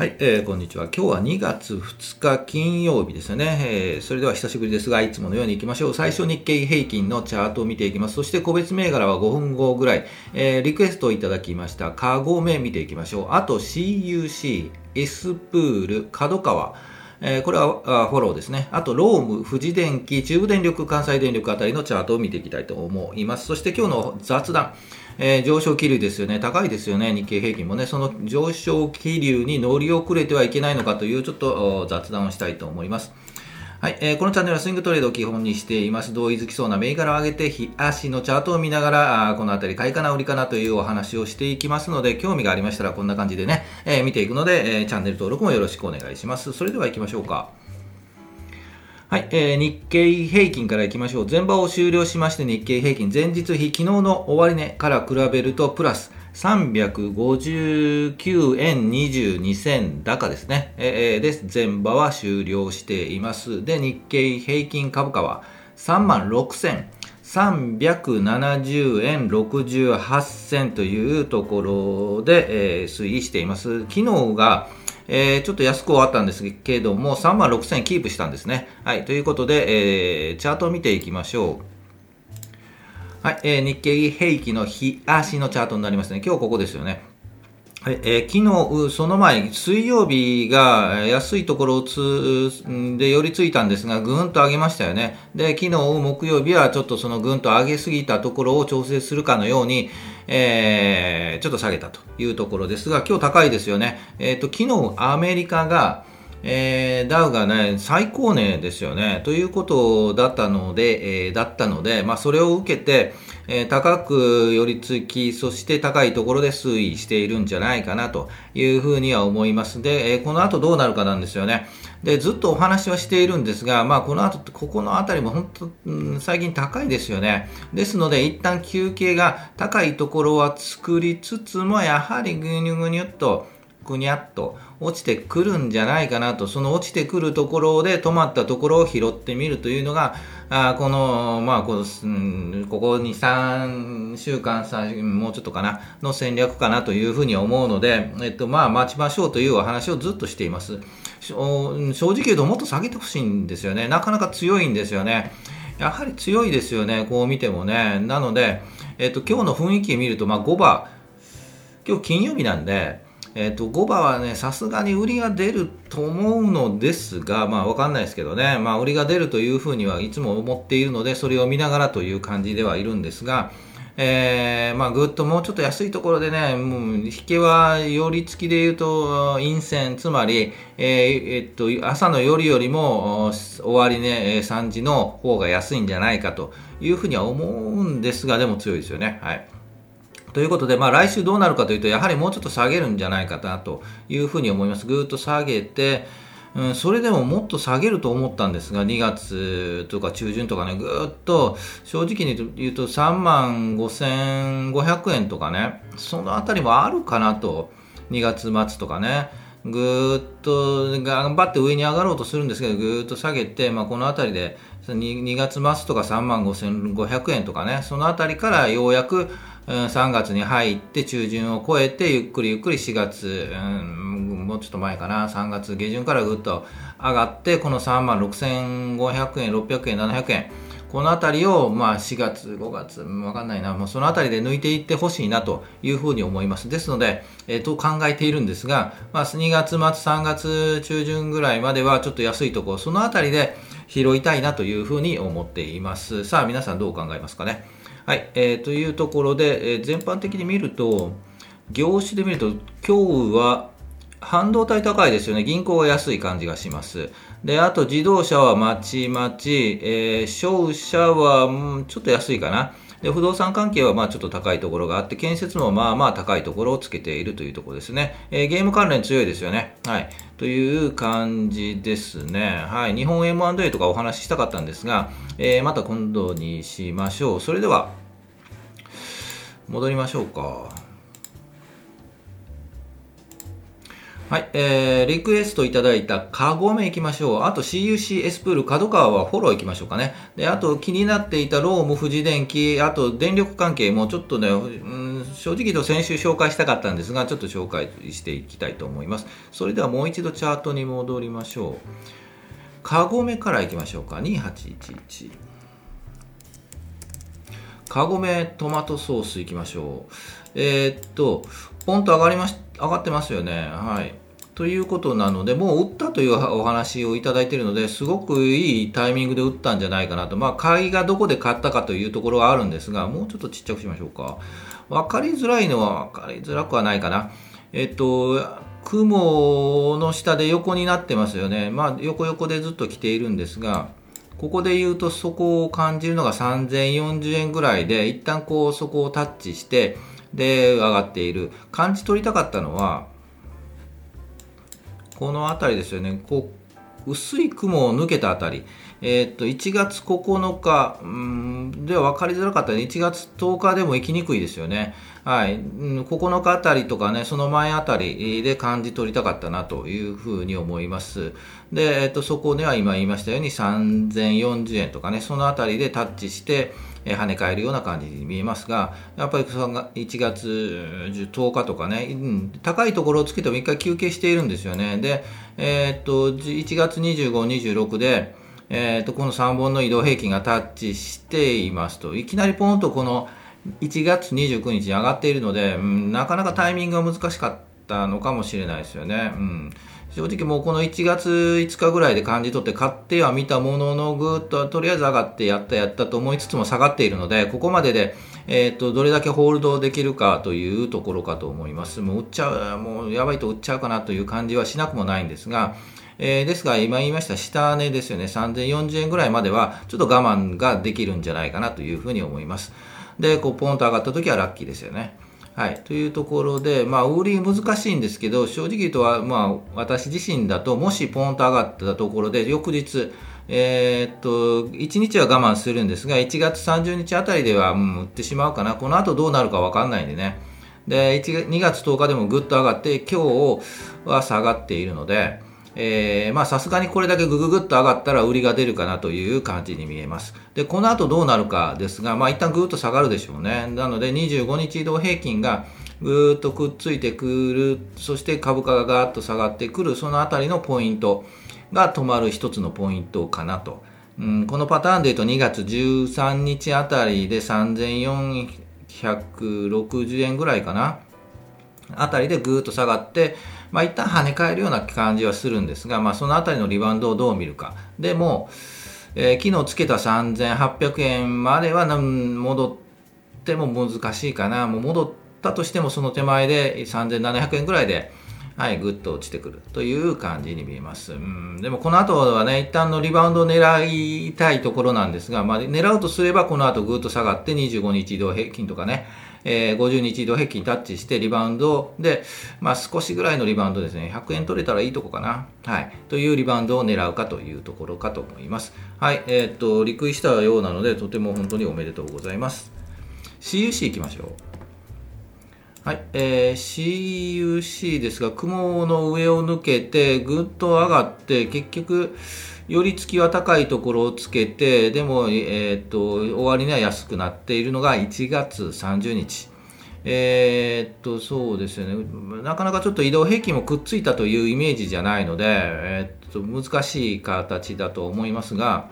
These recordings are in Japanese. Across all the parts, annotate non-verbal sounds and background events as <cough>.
はい、えー、こんにちは。今日は2月2日金曜日ですよね、えー。それでは久しぶりですが、いつものように行きましょう。最初日経平均のチャートを見ていきます。そして個別銘柄は5分後ぐらい、えー、リクエストをいただきました。カゴメ見ていきましょう。あと CUC、S プール、角川、えー、これはフォローですね。あと、ローム、富士電機、中部電力、関西電力あたりのチャートを見ていきたいと思います。そして今日の雑談。えー、上昇気流ですよね、高いですよね、日経平均もね、その上昇気流に乗り遅れてはいけないのかというちょっと雑談をしたいと思います。はい、えー、このチャンネルはスイングトレードを基本にしています。同意づきそうな銘柄を上げて、日足のチャートを見ながら、あこのあたり買いかな売りかなというお話をしていきますので、興味がありましたらこんな感じでね、えー、見ていくので、えー、チャンネル登録もよろしくお願いします。それでは行きましょうか。はい、えー、日経平均からいきましょう。前場を終了しまして日経平均前日比、昨日の終値から比べるとプラス359円22銭高ですね。えー、で、前場は終了しています。で、日経平均株価は3万6370円68銭というところで、えー、推移しています。昨日がえー、ちょっと安く終わったんですけれども、3万6000円キープしたんですね。はい、ということで、えー、チャートを見ていきましょう。はい、えー、日経平均の日足のチャートになりますね。今日ここですよね。はいえー、昨日、その前、水曜日が安いところをつで寄りついたんですが、ぐんと上げましたよね。で、昨日、木曜日はちょっとそのぐんと上げすぎたところを調整するかのように、えー、ちょっと下げたというところですが、今日高いですよね。えっ、ー、と、昨日アメリカが、えー、ダウがね、最高値ですよね。ということだったので、えー、だったので、まあ、それを受けて、えー、高く寄り付き、そして高いところで推移しているんじゃないかなというふうには思います。で、え、この後どうなるかなんですよね。で、ずっとお話はしているんですが、まあ、この後、ここの辺りも本当、うん、最近高いですよね。ですので、一旦休憩が高いところは作りつつも、やはりぐにゅぐにゅっと、ぐにゃっと落ちてくるんじゃないかなと、その落ちてくるところで止まったところを拾ってみるというのが、あこの、まあこの、うん、ここに3週間、もうちょっとかな、の戦略かなというふうに思うので、えっと、まあ待ちましょうというお話をずっとしています。正直言うともっと下げてほしいんですよね。なかなか強いんですよね。やはり強いですよね、こう見てもね。なので、えっと、今日の雰囲気見ると、まあ5番、今日金曜日なんで、えっ、と、5番はね、さすがに売りが出ると思うのですが、まあわかんないですけどね、まあ売りが出るというふうにはいつも思っているので、それを見ながらという感じではいるんですが、えー、まあぐっともうちょっと安いところでね、もう引けは寄り付きで言うと、陰線、つまり、えー、えっと、朝の夜よりも終わりね、3時の方が安いんじゃないかというふうには思うんですが、でも強いですよね。はい。ということで、まあ、来週どうなるかというと、やはりもうちょっと下げるんじゃないかなというふうに思います。ぐっと下げて、うん、それでももっと下げると思ったんですが、2月とか中旬とかね、ぐーっと正直に言うと3万5500円とかね、そのあたりもあるかなと、2月末とかね。ぐーっと頑張って上に上がろうとするんですけど、ぐーっと下げて、まあ、この辺りで 2, 2月末とか3万5500円とかね、その辺りからようやく3月に入って中旬を超えてゆっくりゆっくり4月、うん、もうちょっと前かな3月下旬からぐっと上がってこの3万6500円600円700円この辺りを、まあ、4月、5月、わかんないな、もうその辺りで抜いていってほしいなというふうに思います。ですので、えー、と考えているんですが、まあ、2月末、3月中旬ぐらいまではちょっと安いところ、その辺りで拾いたいなというふうに思っています。さあ、皆さんどう考えますかね。はい、えー、というところで、えー、全般的に見ると、業種で見ると、今日は半導体高いですよね。銀行が安い感じがします。で、あと自動車はまちまち、えー、商社は、うん、ちょっと安いかな。で、不動産関係はまあちょっと高いところがあって、建設もまあまあ高いところをつけているというところですね。えー、ゲーム関連強いですよね。はい。という感じですね。はい。日本 M&A とかお話ししたかったんですが、えー、また今度にしましょう。それでは、戻りましょうか。はい、えー、リクエストいただいたカゴメ行きましょう。あと CUC エスプール角川はフォロー行きましょうかね。で、あと気になっていたローム富士電機、あと電力関係もちょっとね、うん、正直言うと先週紹介したかったんですが、ちょっと紹介していきたいと思います。それではもう一度チャートに戻りましょう。カゴメからいきましょうか。2811。カゴメトマトソースいきましょう。えー、っと、ポンと上がりまし、上がってますよね。はい。ということなので、もう打ったというお話をいただいているので、すごくいいタイミングで打ったんじゃないかなと。まあ、買いがどこで買ったかというところはあるんですが、もうちょっとちっちゃくしましょうか。分かりづらいのは分かりづらくはないかな。えっと、雲の下で横になってますよね。まあ、横横でずっと来ているんですが、ここで言うとそこを感じるのが3040円ぐらいで、一旦こうそこをタッチして、で、上がっている。感じ取りたかったのは、この辺りですよね、こう薄い雲を抜けた辺り、えー、っと1月9日うんでは分かりづらかったね、1月10日でも行きにくいですよね。はい、9日あたりとかね、その前あたりで感じ取りたかったなというふうに思います。で、えっと、そこでは今言いましたように3040円とかね、そのあたりでタッチして、え跳ね返るような感じに見えますが、やっぱり1月10日とかね、うん、高いところをつけても一回休憩しているんですよね。で、えー、っと、1月25、26で、えー、っと、この3本の移動平均がタッチしていますと、いきなりポンとこの1月29日に上がっているので、うん、なかなかタイミングが難しかったたのかもしれないですよね。うん正直もうこの1月5日ぐらいで感じ取って買っては見たもののぐっととりあえず上がってやったやったと思いつつも下がっているのでここまでで、えー、とどれだけホールドできるかというところかと思いますもう売っちゃうもうやばいと売っちゃうかなという感じはしなくもないんですがえー、ですが、今言いました下値ですよね、3040円ぐらいまでは、ちょっと我慢ができるんじゃないかなというふうに思います。で、こう、ポンと上がった時はラッキーですよね。はい、というところで、まあ、売り難しいんですけど、正直言うとは、まあ、私自身だと、もしポンと上がったところで、翌日、えー、っと、1日は我慢するんですが、1月30日あたりでは、うん、売ってしまうかな。この後どうなるかわかんないんでね。で、2月10日でもぐっと上がって、今日は下がっているので、さすがにこれだけぐぐぐっと上がったら売りが出るかなという感じに見えます。で、この後どうなるかですが、まあ一旦ぐーっと下がるでしょうね。なので25日移動平均がぐーっとくっついてくる、そして株価がガーッと下がってくる、そのあたりのポイントが止まる一つのポイントかなと。うん、このパターンで言うと2月13日あたりで3460円ぐらいかな。あたりでぐーっと下がって、まあ、一旦跳ね返るような感じはするんですが、まあ、そのあたりのリバウンドをどう見るか。でも、えー、昨日つけた3800円までは戻っても難しいかな。もう戻ったとしてもその手前で3700円ぐらいで、はい、ぐっと落ちてくるという感じに見えます。うん、でもこの後はね、一旦のリバウンドを狙いたいところなんですが、まあ、狙うとすればこの後ぐっと下がって25日移動平均とかね、えー、50日移動平均タッチしてリバウンドで、まあ、少しぐらいのリバウンドですね、100円取れたらいいとこかな、はい、というリバウンドを狙うかというところかと思います。はい、えー、っと、陸位したようなので、とても本当におめでとうございます。CUC いきましょう。はい、えー、CUC ですが、雲の上を抜けて、ぐっと上がって、結局、寄り付きは高いところをつけて、でも、えー、っと、終わりには安くなっているのが1月30日。えー、っと、そうですよね。なかなかちょっと移動平均もくっついたというイメージじゃないので、えー、っと、難しい形だと思いますが、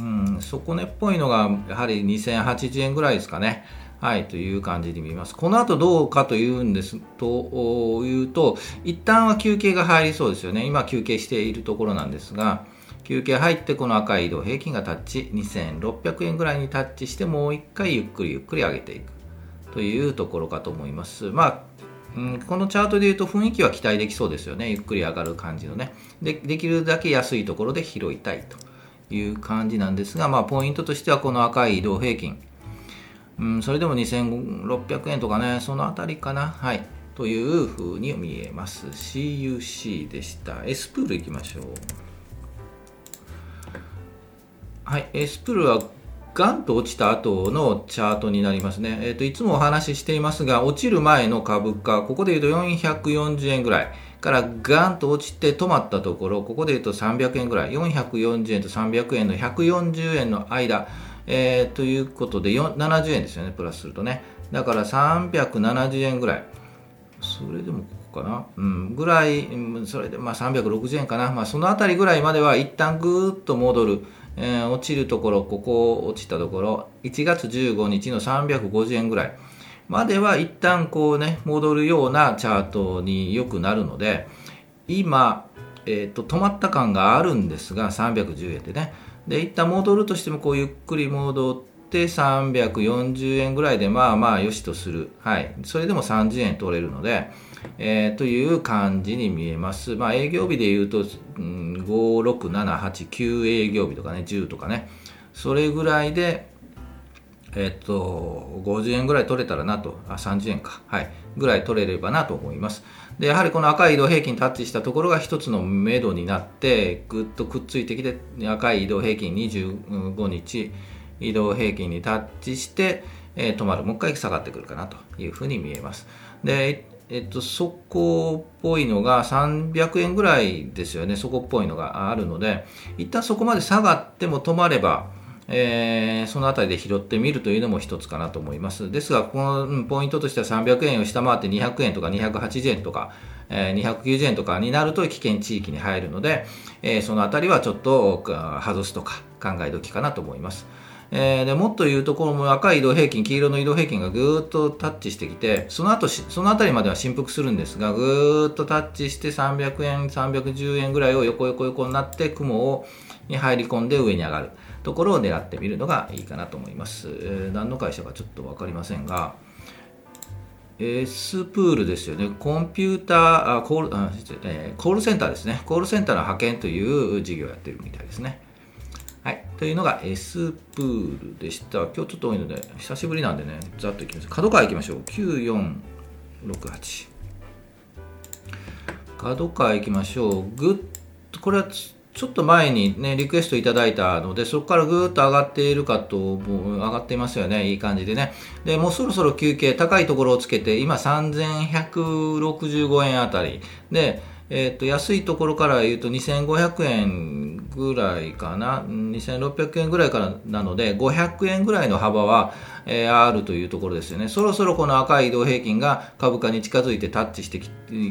うん、底根っぽいのが、やはり2080円ぐらいですかね。はい、という感じに見ます。この後どうかというんですというと、一旦は休憩が入りそうですよね。今休憩しているところなんですが、休憩入ってこの赤い移動平均がタッチ、2600円ぐらいにタッチしてもう一回ゆっくりゆっくり上げていくというところかと思います。まあうん、このチャートでいうと雰囲気は期待できそうですよね。ゆっくり上がる感じのね。でできるだけ安いところで拾いたいという感じなんですが、まあ、ポイントとしてはこの赤い移動平均。うん、それでも2600円とかね、そのあたりかな。はい。というふうに見えます。CUC でした。S プールいきましょう。はい。S プールはガンと落ちた後のチャートになりますね。えっ、ー、と、いつもお話ししていますが、落ちる前の株価、ここで言うと440円ぐらいからガンと落ちて止まったところ、ここで言うと300円ぐらい、440円と300円の140円の間、えー、ということで70円ですよね、プラスするとね。だから370円ぐらい。それでもここかな、うん、ぐらいそれでまあ360円かな、まあ、その辺りぐらいまでは一旦ぐーっと戻る、えー、落ちるところここ落ちたところ。1月15日の350円ぐらい。までは一旦こうね戻るようなチャートによくなるので今、えーと、止まった感があるんですが310円でね。で一旦戻るとしてもこうゆっくり戻って340円ぐらいでまあまあよしとする、はい、それでも30円取れるので、えー、という感じに見えます、まあ、営業日でいうと、うん、56789営業日とかね10とかね。それぐらいでえっと、50円ぐらい取れたらなと、あ、30円か、はい、ぐらい取れればなと思います。で、やはりこの赤い移動平均タッチしたところが一つの目処になって、ぐっとくっついてきて、赤い移動平均25日移動平均にタッチして、えー、止まる。もう一回下がってくるかなというふうに見えます。で、えっと、そこっぽいのが300円ぐらいですよね。そこっぽいのがあるので、一旦そこまで下がっても止まれば、えー、そのあたりで拾ってみるというのも一つかなと思います。ですが、このポイントとしては300円を下回って200円とか280円とか、えー、290円とかになると危険地域に入るので、えー、そのあたりはちょっと外すとか考え時かなと思います。えー、でもっと言うと、この赤い移動平均、黄色の移動平均がぐーっとタッチしてきて、その後そのあたりまでは振幅するんですが、ぐーっとタッチして300円、310円ぐらいを横横横になって雲をに入り込んで上に上がる。ところを狙ってみるのがいいかなと思います。えー、何の会社かちょっと分かりませんが、S プールですよね、コンピューターあコールあ、えー、コールセンターですね、コールセンターの派遣という事業をやってるみたいですね。はい、というのが S プールでした。今日ちょっと多いので、久しぶりなんでね、ざっといきます。角川行きましょう。9468。角川行きましょう。ぐっと、これはちょっと前にね、リクエストいただいたので、そこからぐーっと上がっているかと、上がっていますよね。いい感じでね。で、もうそろそろ休憩、高いところをつけて、今3165円あたり。で、えっ、と、安いところから言うと2500円ぐらいかな。2600円ぐらいからなので、500円ぐらいの幅は、えー、あるというところですよね。そろそろこの赤い移動平均が株価に近づいてタッチして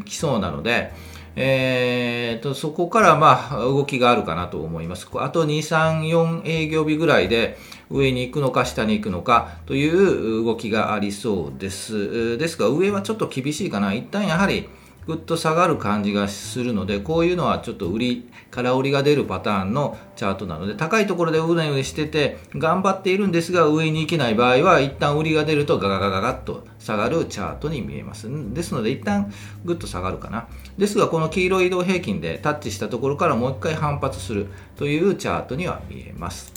きそうなので、えーと、そこからまあ動きがあるかなと思います。あと2、3、4営業日ぐらいで上に行くのか下に行くのかという動きがありそうです。ですが上はちょっと厳しいかな。一旦やはりぐっと下がる感じがするので、こういうのはちょっと売り、空売りが出るパターンのチャートなので、高いところでうねうねしてて、頑張っているんですが、上に行けない場合は、一旦売りが出るとガガガガガッと下がるチャートに見えます。ですので、一旦ぐっと下がるかな。ですが、この黄色い移動平均でタッチしたところからもう一回反発するというチャートには見えます。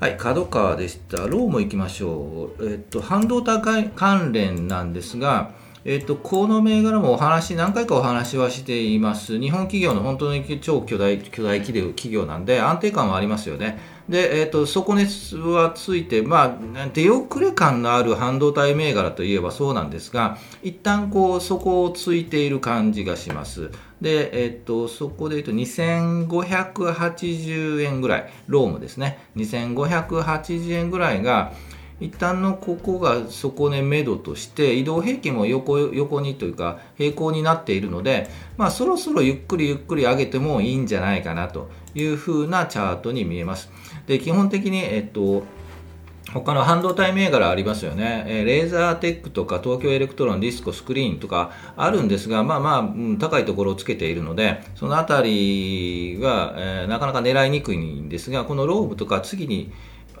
はい、角川でした。ローも行きましょう。えっと、半導体関連なんですが、えっと、この銘柄もお話、何回かお話はしています。日本企業の本当に超巨大、巨大企業なんで、安定感はありますよね。で、えっと、底値はついて、まあ、出遅れ感のある半導体銘柄といえばそうなんですが、一旦こう、底をついている感じがします。で、えっと、そこで言うと2580円ぐらい、ロームですね。2580円ぐらいが、一旦のここが底根目処として移動平均も横横にというか平行になっているので、まあ、そろそろゆっくりゆっくり上げてもいいんじゃないかなというふうなチャートに見えます。で基本的に、えっと他の半導体銘柄ありますよね、えレーザーテックとか東京エレクトロン、ディスコ、スクリーンとかあるんですが、まあまあ、うん、高いところをつけているので、そのあたりは、えー、なかなか狙いにくいんですが、このロームとか次に、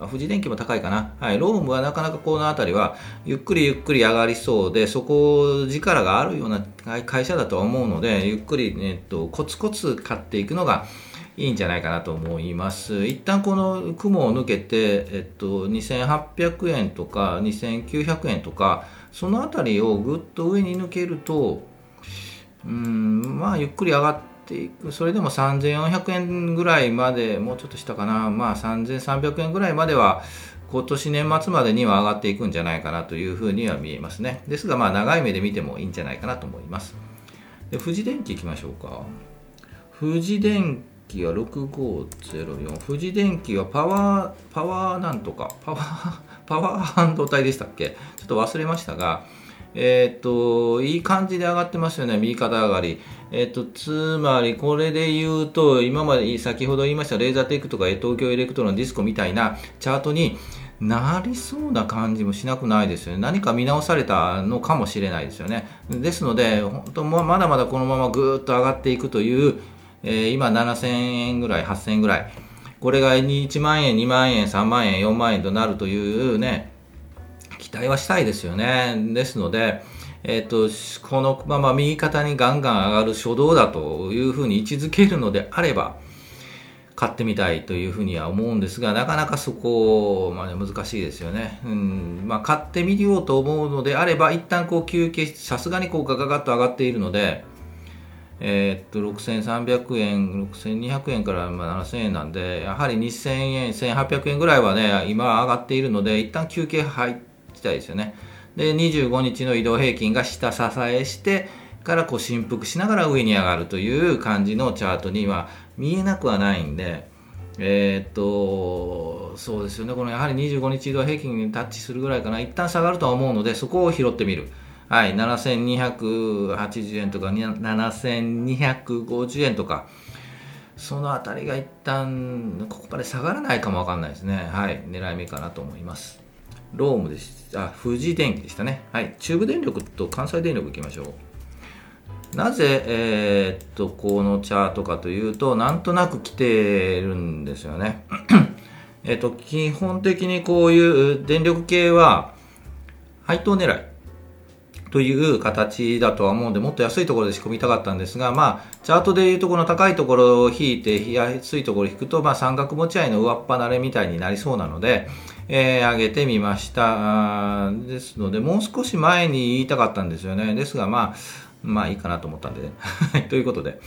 富士電機も高いかな、はい、ロームはなかなかこの辺りはゆっくりゆっくり上がりそうで、そこ力があるような会社だとは思うので、ゆっくり、えっと、コツコツ買っていくのがいいんじゃないかなと思います。一旦この雲を抜けて、えっと、2800円とか2900円とか、その辺りをぐっと上に抜けると、うん、まあ、ゆっくり上がって、ていく。それでも3400円ぐらいまでもうちょっとしたかな。まあ3300円ぐらいまでは今年年末までには上がっていくんじゃないかなというふうには見えますね。ですがまあ長い目で見てもいいんじゃないかなと思います。で富士電機いきましょうか。富士電機は6504富士電機はパワーパワーなんとかパワーパワー半導体でしたっけ？ちょっと忘れましたが、えっ、と、いい感じで上がってますよね、右肩上がり。えっ、と、つまり、これで言うと、今まで、先ほど言いましたレーザーテックとか東京エレクトロンディスコみたいなチャートになりそうな感じもしなくないですよね。何か見直されたのかもしれないですよね。ですので、本当まだまだこのままぐーっと上がっていくという、えー、今7000円ぐらい、8000円ぐらい。これが1万円、2万円、3万円、4万円となるというね、期待はしたいですよね。ですので、えっ、ー、と、このまま右肩にガンガン上がる初動だというふうに位置づけるのであれば、買ってみたいというふうには思うんですが、なかなかそこまで難しいですよね。うんまあ、買ってみようと思うのであれば、一旦こう休憩して、さすがにこうガガガッと上がっているので、えー、っと6300円、6200円から7000円なんで、やはり2000円、1800円ぐらいはね、今上がっているので、一旦休憩入きたいですよね。で、25日の移動平均が下支えして、からこう振幅しながら上に上がるという感じのチャートには見えなくはないんで、えー、っと、そうですよね、このやはり25日移動平均にタッチするぐらいかな、一旦下がるとは思うので、そこを拾ってみる。はい、7280円とか7250円とか、そのあたりが一旦ここまで下がらないかもわかんないですね。はい、狙い目かなと思います。ロームでし、あ、富士電機でしたね。はい、中部電力と関西電力いきましょう。なぜ、えー、っと、このチャートかというと、なんとなく来てるんですよね。<clears throat> えっと、基本的にこういう電力系は、配当狙い。という形だとは思うんで、もっと安いところで仕込みたかったんですが、まあ、チャートでいうとこの高いところを引いて、安いところを引くと、まあ、三角持ち合いの上っ離れみたいになりそうなので、えー、上げてみました。ですので、もう少し前に言いたかったんですよね。ですが、まあ、まあいいかなと思ったんでね。ということで、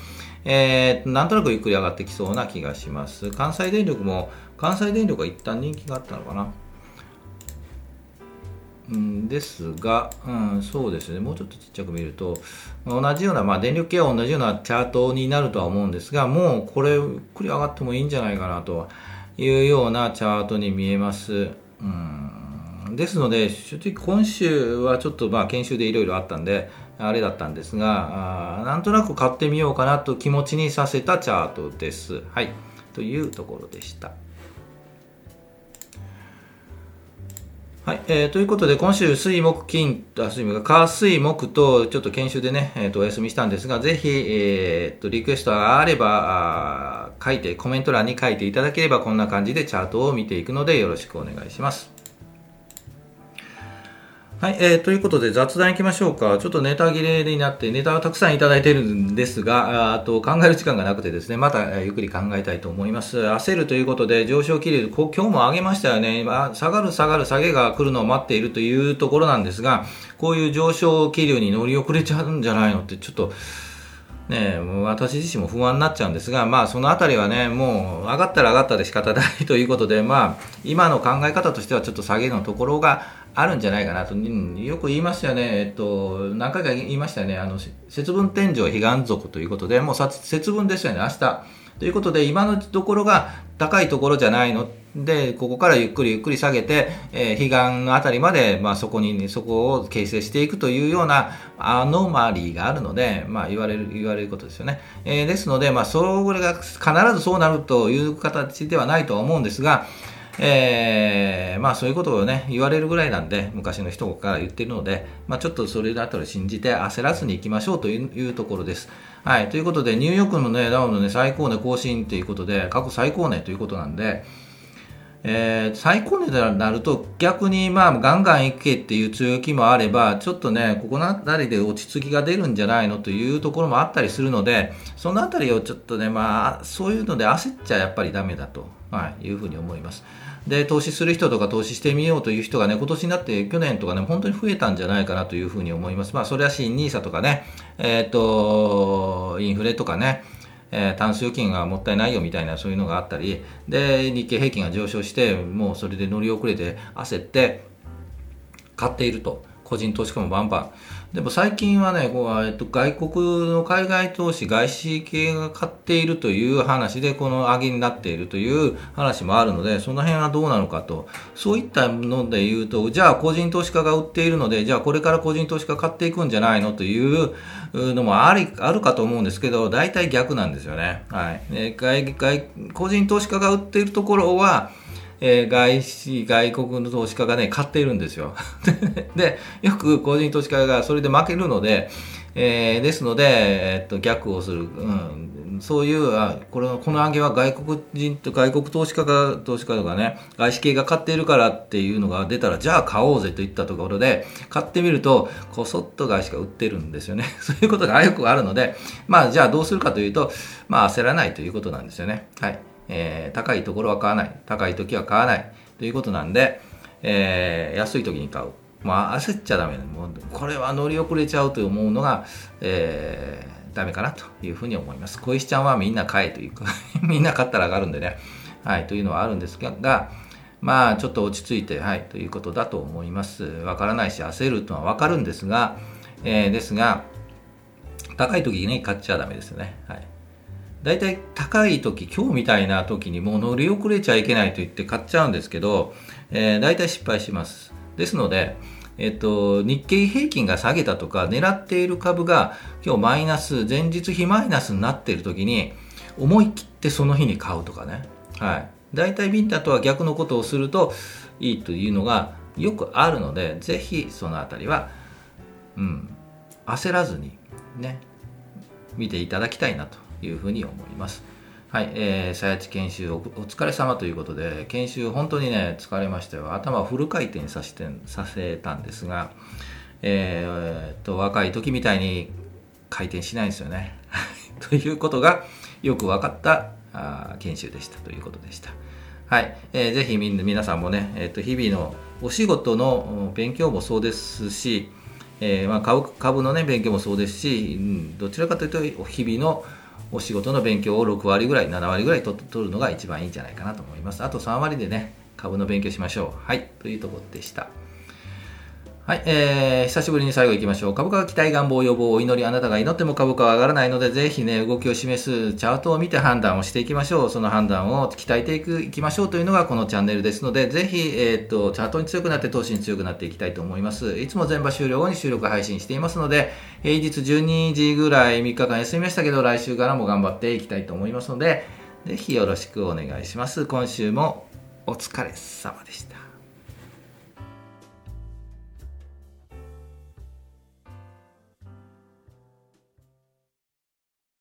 えー、なんとなくゆっくり上がってきそうな気がします。関西電力も、関西電力は一旦人気があったのかな。んですが、うん、そうですね、もうちょっとちっちゃく見ると、同じような、まあ、電力系は同じようなチャートになるとは思うんですが、もうこれ、ゆっくり上がってもいいんじゃないかなというようなチャートに見えます。うんですので、正直今週はちょっとまあ研修でいろいろあったんで、あれだったんですがあ、なんとなく買ってみようかなと気持ちにさせたチャートです。はい。というところでした。はい、えー、ということで、今週、水木金、あ、水木、火水木と、ちょっと研修でね、えっ、ー、と、お休みしたんですが、ぜひ、えっ、ー、と、リクエストがあれば、あ書いて、コメント欄に書いていただければ、こんな感じでチャートを見ていくので、よろしくお願いします。はい、えー、ということで雑談いきましょうか。ちょっとネタ切れになって、ネタをたくさんいただいているんですが、あと考える時間がなくてですね、またゆっくり考えたいと思います。焦るということで、上昇気流、今日も上げましたよね。今、下がる下がる下げが来るのを待っているというところなんですが、こういう上昇気流に乗り遅れちゃうんじゃないのって、ちょっと、ね、私自身も不安になっちゃうんですが、まあ、そのあたりはね、もう上がったら上がったで仕方ないということで、まあ、今の考え方としてはちょっと下げのところがあるんじゃないかなと、よく言いますよね、えっと、何回か言いましたよね、あの節分天井彼岸族ということで、もう節分ですよね、明日。ということで、今のところが高いところじゃないの。で、ここからゆっくりゆっくり下げて、えー、彼岸のあたりまで、まあ、そこに、そこを形成していくというようなアノマリーがあるので、まあ、言われる、言われることですよね。えー、ですので、まあ、それが必ずそうなるという形ではないとは思うんですが、えー、まあそういうことをね、言われるぐらいなんで、昔の人から言ってるので、まあちょっとそれだったら信じて焦らずに行きましょうというところです。はい。ということで、ニューヨークのね、ダウンのね、最高値更新ということで、過去最高値ということなんで、えー、最高値になると逆にまあガンガン行けっていう強気もあればちょっとねここの辺りで落ち着きが出るんじゃないのというところもあったりするのでその辺りをちょっとねまあそういうので焦っちゃやっぱりダメだと、はい、いうふうに思います。で、投資する人とか投資してみようという人がね、今年になって去年とかね、本当に増えたんじゃないかなというふうに思います。まあ、それは新 NISA とかね、えっ、ー、と、インフレとかね、えー、タンス預金がもったいないよみたいなそういうのがあったり、で、日経平均が上昇して、もうそれで乗り遅れて焦って買っていると。個人投資家もバンバン。でも最近はね、こうえっと、外国の海外投資、外資系が買っているという話で、この上げになっているという話もあるので、その辺はどうなのかと、そういったので言うと、じゃあ個人投資家が売っているので、じゃあこれから個人投資家買っていくんじゃないのというのもありあるかと思うんですけど、大体逆なんですよね。はい。外外個人投資家が売っているところは、えー、外資、外国の投資家がね、買っているんですよ。<laughs> で、よく個人投資家がそれで負けるので、えー、ですので、えー、っと、逆をする。うん、そういう、あこれこの上げは外国人と外国投資家が、投資家とかね、外資系が買っているからっていうのが出たら、じゃあ買おうぜといったところで、買ってみると、こそっと外資が売ってるんですよね。<laughs> そういうことがよくあるので、まあ、じゃあどうするかというと、まあ、焦らないということなんですよね。はい。えー、高いところは買わない。高い時は買わない。ということなんで、えー、安い時に買う。まあ、焦っちゃダメ。もうこれは乗り遅れちゃうと思うのが、えー、ダメかなというふうに思います。小石ちゃんはみんな買えというか <laughs> みんな買ったら上がるんでね。はい、というのはあるんですが、まあ、ちょっと落ち着いて、はい、ということだと思います。わからないし、焦るとはわかるんですが、えー、ですが、高い時に買っちゃダメですよね。はい。大体高い時、今日みたいな時にもう乗り遅れちゃいけないと言って買っちゃうんですけど、えー、大体失敗します。ですので、えっと、日経平均が下げたとか、狙っている株が今日マイナス、前日比マイナスになっている時に、思い切ってその日に買うとかね。はい。大体ビンタとは逆のことをするといいというのがよくあるので、ぜひそのあたりは、うん、焦らずにね、見ていただきたいなというふうに思います。はい、えー、さやち研修お疲れ様ということで、研修本当にね、疲れましたよ。頭をフル回転させてさせたんですが、えー、っと、若い時みたいに回転しないんですよね。<laughs> ということがよく分かったあ研修でしたということでした。はい、えー、ぜひみ皆さんもね、えー、っと日々のお仕事の勉強もそうですし、えーまあ、株株の、ね、勉強もそうですし、うん、どちらかというと日々のお仕事の勉強を6割ぐらい、7割ぐらい取るのが一番いいんじゃないかなと思います。あと3割でね、株の勉強しましょう。はい、というところでした。はい、えー、久しぶりに最後行きましょう。株価が期待、願望、予防、お祈り、あなたが祈っても株価は上がらないので、ぜひね、動きを示すチャートを見て判断をしていきましょう。その判断を鍛えていく、いきましょうというのがこのチャンネルですので、ぜひ、えー、っと、チャートに強くなって、投資に強くなっていきたいと思います。いつも全場終了後に収録配信していますので、平日12時ぐらい3日間休みましたけど、来週からも頑張っていきたいと思いますので、ぜひよろしくお願いします。今週もお疲れ様でした。